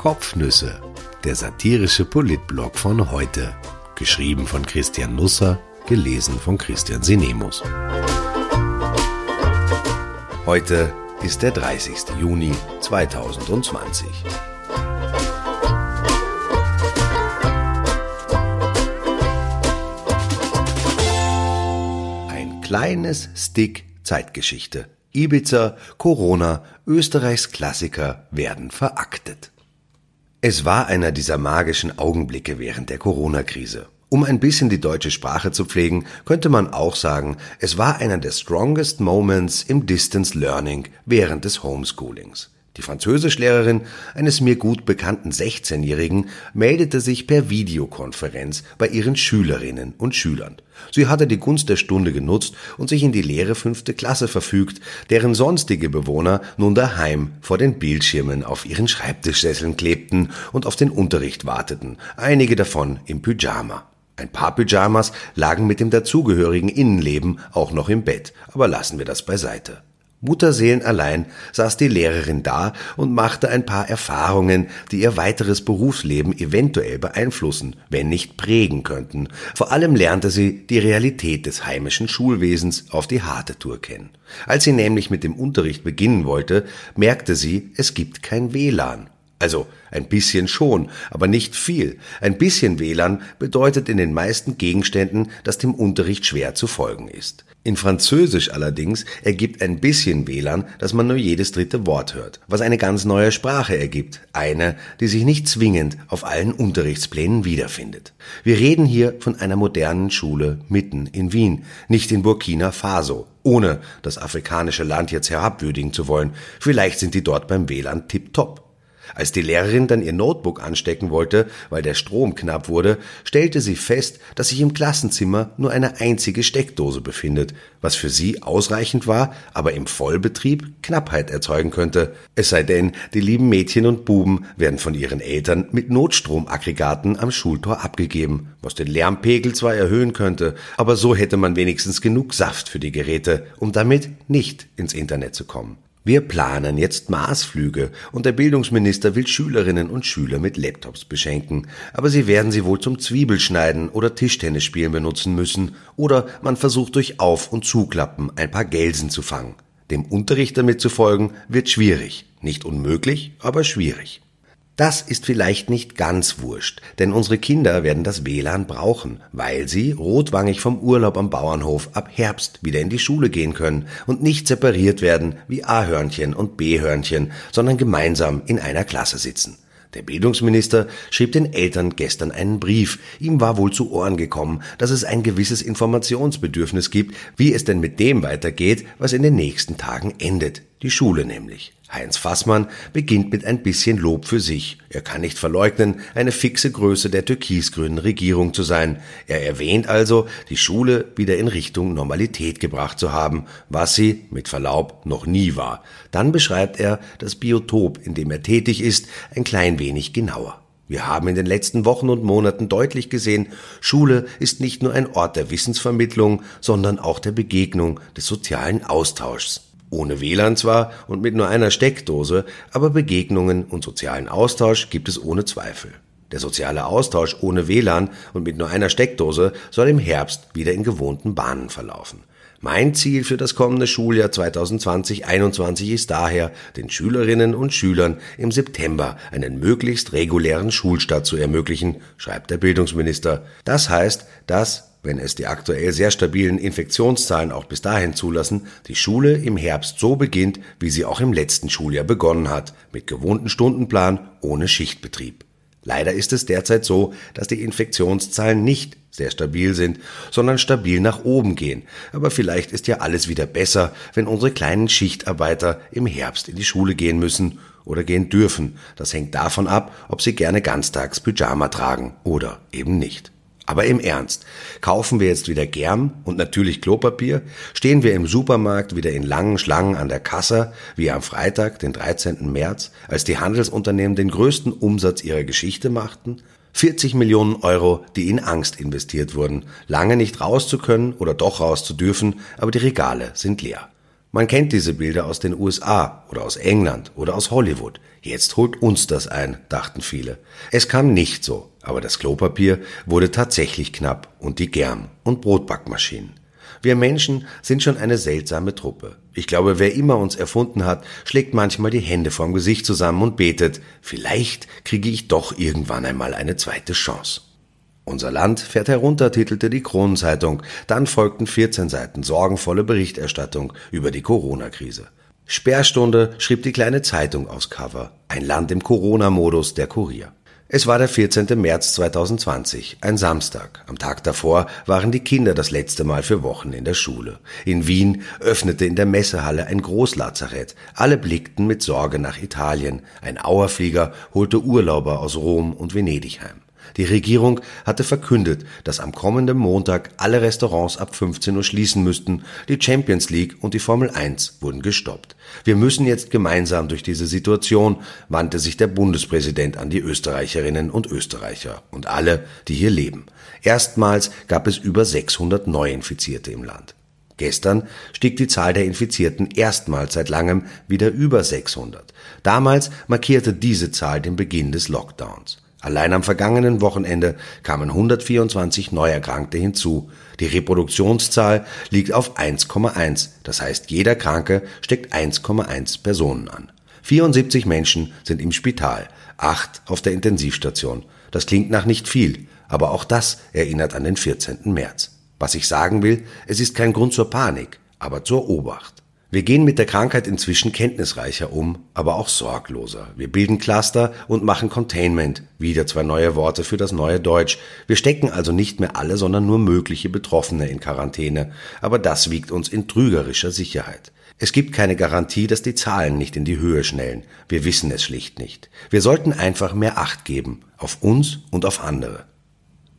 Kopfnüsse, der satirische Politblog von heute. Geschrieben von Christian Nusser, gelesen von Christian Sinemus. Heute ist der 30. Juni 2020. Ein kleines Stick Zeitgeschichte. Ibiza, Corona, Österreichs Klassiker werden veraktet. Es war einer dieser magischen Augenblicke während der Corona-Krise. Um ein bisschen die deutsche Sprache zu pflegen, könnte man auch sagen, es war einer der strongest moments im Distance Learning während des Homeschoolings. Die Französischlehrerin eines mir gut bekannten 16-Jährigen meldete sich per Videokonferenz bei ihren Schülerinnen und Schülern. Sie hatte die Gunst der Stunde genutzt und sich in die leere fünfte Klasse verfügt, deren sonstige Bewohner nun daheim vor den Bildschirmen auf ihren Schreibtischsesseln klebten und auf den Unterricht warteten, einige davon im Pyjama. Ein paar Pyjamas lagen mit dem dazugehörigen Innenleben auch noch im Bett, aber lassen wir das beiseite. Mutterseelenallein saß die Lehrerin da und machte ein paar Erfahrungen, die ihr weiteres Berufsleben eventuell beeinflussen, wenn nicht prägen könnten. Vor allem lernte sie die Realität des heimischen Schulwesens auf die harte Tour kennen. Als sie nämlich mit dem Unterricht beginnen wollte, merkte sie, es gibt kein WLAN. Also ein bisschen schon, aber nicht viel. Ein bisschen WLAN bedeutet in den meisten Gegenständen, dass dem Unterricht schwer zu folgen ist. In Französisch allerdings ergibt ein bisschen WLAN, dass man nur jedes dritte Wort hört, was eine ganz neue Sprache ergibt, eine, die sich nicht zwingend auf allen Unterrichtsplänen wiederfindet. Wir reden hier von einer modernen Schule mitten in Wien, nicht in Burkina Faso, ohne das afrikanische Land jetzt herabwürdigen zu wollen. Vielleicht sind die dort beim WLAN tipptopp. Als die Lehrerin dann ihr Notebook anstecken wollte, weil der Strom knapp wurde, stellte sie fest, dass sich im Klassenzimmer nur eine einzige Steckdose befindet, was für sie ausreichend war, aber im Vollbetrieb Knappheit erzeugen könnte. Es sei denn, die lieben Mädchen und Buben werden von ihren Eltern mit Notstromaggregaten am Schultor abgegeben, was den Lärmpegel zwar erhöhen könnte, aber so hätte man wenigstens genug Saft für die Geräte, um damit nicht ins Internet zu kommen. Wir planen jetzt Marsflüge und der Bildungsminister will Schülerinnen und Schüler mit Laptops beschenken, aber sie werden sie wohl zum Zwiebelschneiden oder Tischtennisspielen benutzen müssen oder man versucht durch Auf- und Zuklappen ein paar Gelsen zu fangen. Dem Unterricht damit zu folgen wird schwierig, nicht unmöglich, aber schwierig. Das ist vielleicht nicht ganz wurscht, denn unsere Kinder werden das WLAN brauchen, weil sie, rotwangig vom Urlaub am Bauernhof, ab Herbst wieder in die Schule gehen können und nicht separiert werden wie A-Hörnchen und B-Hörnchen, sondern gemeinsam in einer Klasse sitzen. Der Bildungsminister schrieb den Eltern gestern einen Brief. Ihm war wohl zu Ohren gekommen, dass es ein gewisses Informationsbedürfnis gibt, wie es denn mit dem weitergeht, was in den nächsten Tagen endet. Die Schule nämlich. Heinz Fassmann beginnt mit ein bisschen Lob für sich. Er kann nicht verleugnen, eine fixe Größe der türkisgrünen Regierung zu sein. Er erwähnt also, die Schule wieder in Richtung Normalität gebracht zu haben, was sie, mit Verlaub, noch nie war. Dann beschreibt er das Biotop, in dem er tätig ist, ein klein wenig genauer. Wir haben in den letzten Wochen und Monaten deutlich gesehen, Schule ist nicht nur ein Ort der Wissensvermittlung, sondern auch der Begegnung, des sozialen Austauschs. Ohne WLAN zwar und mit nur einer Steckdose, aber Begegnungen und sozialen Austausch gibt es ohne Zweifel. Der soziale Austausch ohne WLAN und mit nur einer Steckdose soll im Herbst wieder in gewohnten Bahnen verlaufen. Mein Ziel für das kommende Schuljahr 2020-21 ist daher, den Schülerinnen und Schülern im September einen möglichst regulären Schulstart zu ermöglichen, schreibt der Bildungsminister. Das heißt, dass wenn es die aktuell sehr stabilen Infektionszahlen auch bis dahin zulassen, die Schule im Herbst so beginnt, wie sie auch im letzten Schuljahr begonnen hat, mit gewohnten Stundenplan ohne Schichtbetrieb. Leider ist es derzeit so, dass die Infektionszahlen nicht sehr stabil sind, sondern stabil nach oben gehen. Aber vielleicht ist ja alles wieder besser, wenn unsere kleinen Schichtarbeiter im Herbst in die Schule gehen müssen oder gehen dürfen. Das hängt davon ab, ob sie gerne ganztags Pyjama tragen oder eben nicht. Aber im Ernst, kaufen wir jetzt wieder Germ und natürlich Klopapier? Stehen wir im Supermarkt wieder in langen Schlangen an der Kasse, wie am Freitag, den 13. März, als die Handelsunternehmen den größten Umsatz ihrer Geschichte machten? 40 Millionen Euro, die in Angst investiert wurden, lange nicht raus zu können oder doch raus zu dürfen, aber die Regale sind leer. Man kennt diese Bilder aus den USA oder aus England oder aus Hollywood. Jetzt holt uns das ein, dachten viele. Es kam nicht so, aber das Klopapier wurde tatsächlich knapp und die Germ- und Brotbackmaschinen. Wir Menschen sind schon eine seltsame Truppe. Ich glaube, wer immer uns erfunden hat, schlägt manchmal die Hände vorm Gesicht zusammen und betet, vielleicht kriege ich doch irgendwann einmal eine zweite Chance. Unser Land fährt herunter, titelte die Kronenzeitung. Dann folgten 14 Seiten sorgenvolle Berichterstattung über die Corona-Krise. Sperrstunde schrieb die kleine Zeitung aufs Cover. Ein Land im Corona-Modus, der Kurier. Es war der 14. März 2020, ein Samstag. Am Tag davor waren die Kinder das letzte Mal für Wochen in der Schule. In Wien öffnete in der Messehalle ein Großlazarett. Alle blickten mit Sorge nach Italien. Ein Auerflieger holte Urlauber aus Rom und Venedig heim. Die Regierung hatte verkündet, dass am kommenden Montag alle Restaurants ab 15 Uhr schließen müssten. Die Champions League und die Formel 1 wurden gestoppt. Wir müssen jetzt gemeinsam durch diese Situation, wandte sich der Bundespräsident an die Österreicherinnen und Österreicher und alle, die hier leben. Erstmals gab es über 600 Neuinfizierte im Land. Gestern stieg die Zahl der Infizierten erstmals seit langem wieder über 600. Damals markierte diese Zahl den Beginn des Lockdowns. Allein am vergangenen Wochenende kamen 124 Neuerkrankte hinzu. Die Reproduktionszahl liegt auf 1,1. Das heißt, jeder Kranke steckt 1,1 Personen an. 74 Menschen sind im Spital, acht auf der Intensivstation. Das klingt nach nicht viel, aber auch das erinnert an den 14. März. Was ich sagen will, es ist kein Grund zur Panik, aber zur Obacht. Wir gehen mit der Krankheit inzwischen kenntnisreicher um, aber auch sorgloser. Wir bilden Cluster und machen Containment, wieder zwei neue Worte für das neue Deutsch. Wir stecken also nicht mehr alle, sondern nur mögliche Betroffene in Quarantäne, aber das wiegt uns in trügerischer Sicherheit. Es gibt keine Garantie, dass die Zahlen nicht in die Höhe schnellen. Wir wissen es schlicht nicht. Wir sollten einfach mehr Acht geben, auf uns und auf andere.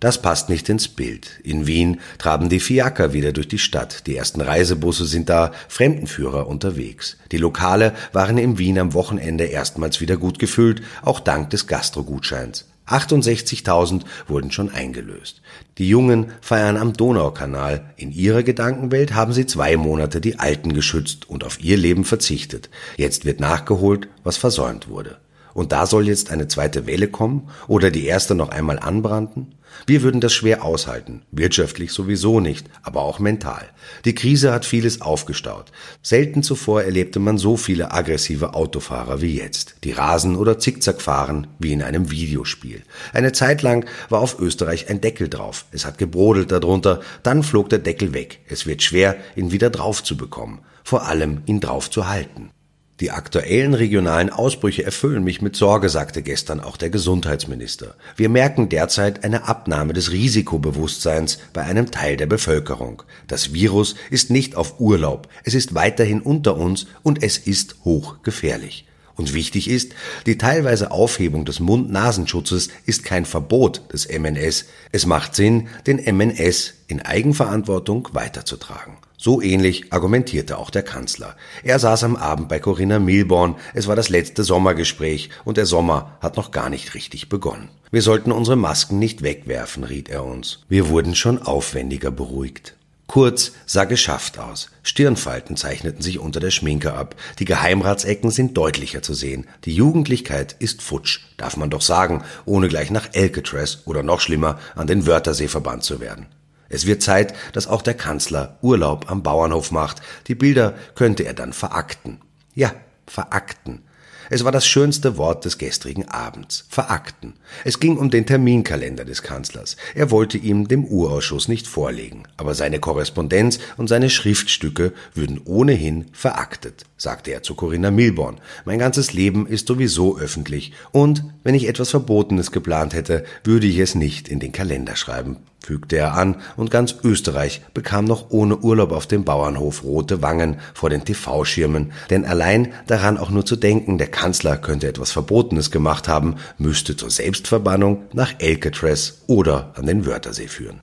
Das passt nicht ins Bild. In Wien traben die Fiaker wieder durch die Stadt. Die ersten Reisebusse sind da, Fremdenführer unterwegs. Die Lokale waren in Wien am Wochenende erstmals wieder gut gefüllt, auch dank des Gastrogutscheins. 68.000 wurden schon eingelöst. Die Jungen feiern am Donaukanal. In ihrer Gedankenwelt haben sie zwei Monate die Alten geschützt und auf ihr Leben verzichtet. Jetzt wird nachgeholt, was versäumt wurde. Und da soll jetzt eine zweite Welle kommen oder die erste noch einmal anbranden? Wir würden das schwer aushalten, wirtschaftlich sowieso nicht, aber auch mental. Die Krise hat vieles aufgestaut. Selten zuvor erlebte man so viele aggressive Autofahrer wie jetzt, die rasen oder zickzack fahren wie in einem Videospiel. Eine Zeit lang war auf Österreich ein Deckel drauf. Es hat gebrodelt darunter, dann flog der Deckel weg. Es wird schwer, ihn wieder drauf zu bekommen, vor allem ihn drauf zu halten. Die aktuellen regionalen Ausbrüche erfüllen mich mit Sorge, sagte gestern auch der Gesundheitsminister. Wir merken derzeit eine Abnahme des Risikobewusstseins bei einem Teil der Bevölkerung. Das Virus ist nicht auf Urlaub, es ist weiterhin unter uns und es ist hochgefährlich. Und wichtig ist, die teilweise Aufhebung des Mund-Nasenschutzes ist kein Verbot des MNS. Es macht Sinn, den MNS in Eigenverantwortung weiterzutragen. So ähnlich argumentierte auch der Kanzler. Er saß am Abend bei Corinna Milborn. Es war das letzte Sommergespräch und der Sommer hat noch gar nicht richtig begonnen. Wir sollten unsere Masken nicht wegwerfen, riet er uns. Wir wurden schon aufwendiger beruhigt. Kurz sah geschafft aus. Stirnfalten zeichneten sich unter der Schminke ab. Die Geheimratsecken sind deutlicher zu sehen. Die Jugendlichkeit ist futsch, darf man doch sagen, ohne gleich nach Alcatraz oder noch schlimmer an den Wörthersee verbannt zu werden. Es wird Zeit, dass auch der Kanzler Urlaub am Bauernhof macht. Die Bilder könnte er dann verakten. Ja, verakten. Es war das schönste Wort des gestrigen Abends. Verakten. Es ging um den Terminkalender des Kanzlers. Er wollte ihm dem Urausschuss nicht vorlegen, aber seine Korrespondenz und seine Schriftstücke würden ohnehin veraktet, sagte er zu Corinna Milborn. Mein ganzes Leben ist sowieso öffentlich und wenn ich etwas Verbotenes geplant hätte, würde ich es nicht in den Kalender schreiben fügte er an, und ganz Österreich bekam noch ohne Urlaub auf dem Bauernhof rote Wangen vor den TV-Schirmen, denn allein daran auch nur zu denken, der Kanzler könnte etwas Verbotenes gemacht haben, müsste zur Selbstverbannung nach Alcatraz oder an den Wörthersee führen.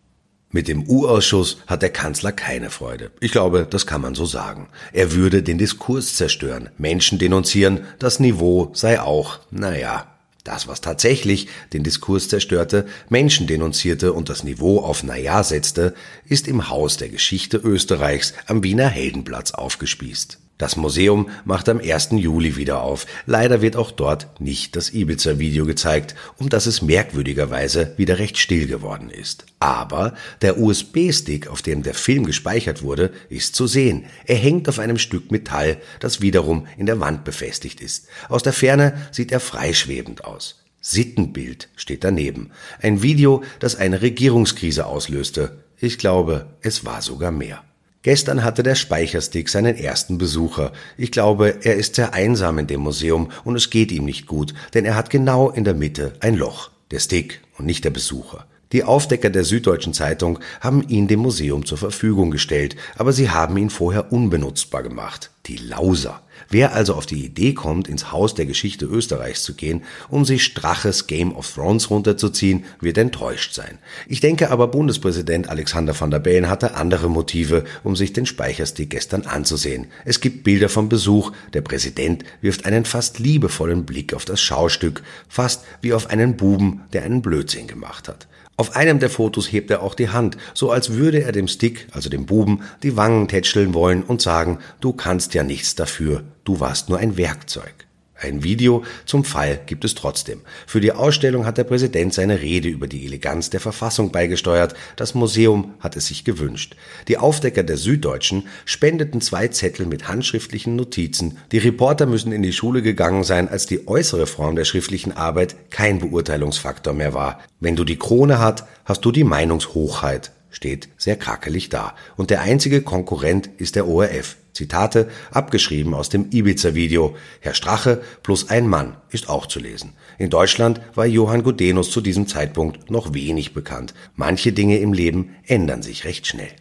Mit dem U-Ausschuss hat der Kanzler keine Freude. Ich glaube, das kann man so sagen. Er würde den Diskurs zerstören, Menschen denunzieren, das Niveau sei auch, naja, Das, was tatsächlich den Diskurs zerstörte, Menschen denunzierte und das Niveau auf Naja setzte, ist im Haus der Geschichte Österreichs am Wiener Heldenplatz aufgespießt. Das Museum macht am 1. Juli wieder auf. Leider wird auch dort nicht das Ibiza-Video gezeigt, um das es merkwürdigerweise wieder recht still geworden ist. Aber der USB-Stick, auf dem der Film gespeichert wurde, ist zu sehen. Er hängt auf einem Stück Metall, das wiederum in der Wand befestigt ist. Aus der Ferne sieht er freischwebend aus. Sittenbild steht daneben. Ein Video, das eine Regierungskrise auslöste. Ich glaube, es war sogar mehr. Gestern hatte der Speicherstick seinen ersten Besucher. Ich glaube, er ist sehr einsam in dem Museum und es geht ihm nicht gut, denn er hat genau in der Mitte ein Loch. Der Stick und nicht der Besucher. Die Aufdecker der Süddeutschen Zeitung haben ihn dem Museum zur Verfügung gestellt, aber sie haben ihn vorher unbenutzbar gemacht. Die Lauser. Wer also auf die Idee kommt, ins Haus der Geschichte Österreichs zu gehen, um sich Straches Game of Thrones runterzuziehen, wird enttäuscht sein. Ich denke aber, Bundespräsident Alexander van der Bellen hatte andere Motive, um sich den Speicherstick gestern anzusehen. Es gibt Bilder vom Besuch, der Präsident wirft einen fast liebevollen Blick auf das Schaustück, fast wie auf einen Buben, der einen Blödsinn gemacht hat. Auf einem der Fotos hebt er auch die Hand, so als würde er dem Stick, also dem Buben, die Wangen tätscheln wollen und sagen, du kannst ja nichts dafür, du warst nur ein Werkzeug. Ein Video zum Fall gibt es trotzdem. Für die Ausstellung hat der Präsident seine Rede über die Eleganz der Verfassung beigesteuert. Das Museum hat es sich gewünscht. Die Aufdecker der Süddeutschen spendeten zwei Zettel mit handschriftlichen Notizen. Die Reporter müssen in die Schule gegangen sein, als die äußere Form der schriftlichen Arbeit kein Beurteilungsfaktor mehr war. Wenn du die Krone hast, hast du die Meinungshochheit steht sehr krakelig da. Und der einzige Konkurrent ist der ORF. Zitate abgeschrieben aus dem Ibiza-Video. Herr Strache plus ein Mann ist auch zu lesen. In Deutschland war Johann Gudenus zu diesem Zeitpunkt noch wenig bekannt. Manche Dinge im Leben ändern sich recht schnell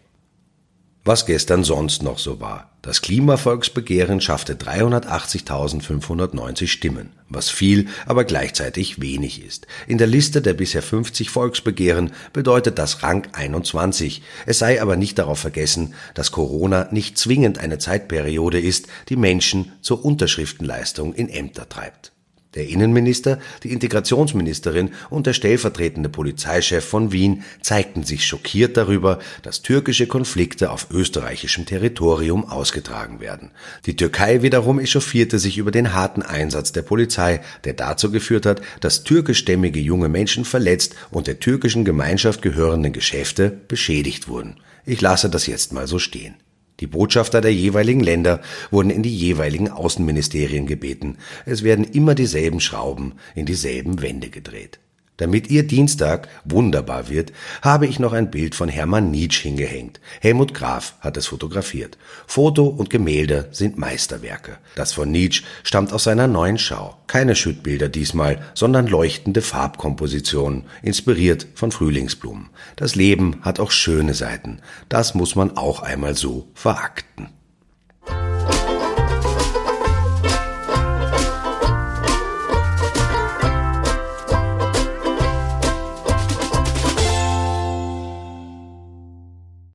was gestern sonst noch so war. Das Klimavolksbegehren schaffte 380.590 Stimmen, was viel, aber gleichzeitig wenig ist. In der Liste der bisher 50 Volksbegehren bedeutet das Rang 21. Es sei aber nicht darauf vergessen, dass Corona nicht zwingend eine Zeitperiode ist, die Menschen zur Unterschriftenleistung in Ämter treibt. Der Innenminister, die Integrationsministerin und der stellvertretende Polizeichef von Wien zeigten sich schockiert darüber, dass türkische Konflikte auf österreichischem Territorium ausgetragen werden. Die Türkei wiederum echauffierte sich über den harten Einsatz der Polizei, der dazu geführt hat, dass türkischstämmige junge Menschen verletzt und der türkischen Gemeinschaft gehörenden Geschäfte beschädigt wurden. Ich lasse das jetzt mal so stehen. Die Botschafter der jeweiligen Länder wurden in die jeweiligen Außenministerien gebeten. Es werden immer dieselben Schrauben in dieselben Wände gedreht. Damit Ihr Dienstag wunderbar wird, habe ich noch ein Bild von Hermann Nietzsche hingehängt. Helmut Graf hat es fotografiert. Foto und Gemälde sind Meisterwerke. Das von Nietzsche stammt aus seiner neuen Schau. Keine Schüttbilder diesmal, sondern leuchtende Farbkompositionen, inspiriert von Frühlingsblumen. Das Leben hat auch schöne Seiten. Das muss man auch einmal so verakten.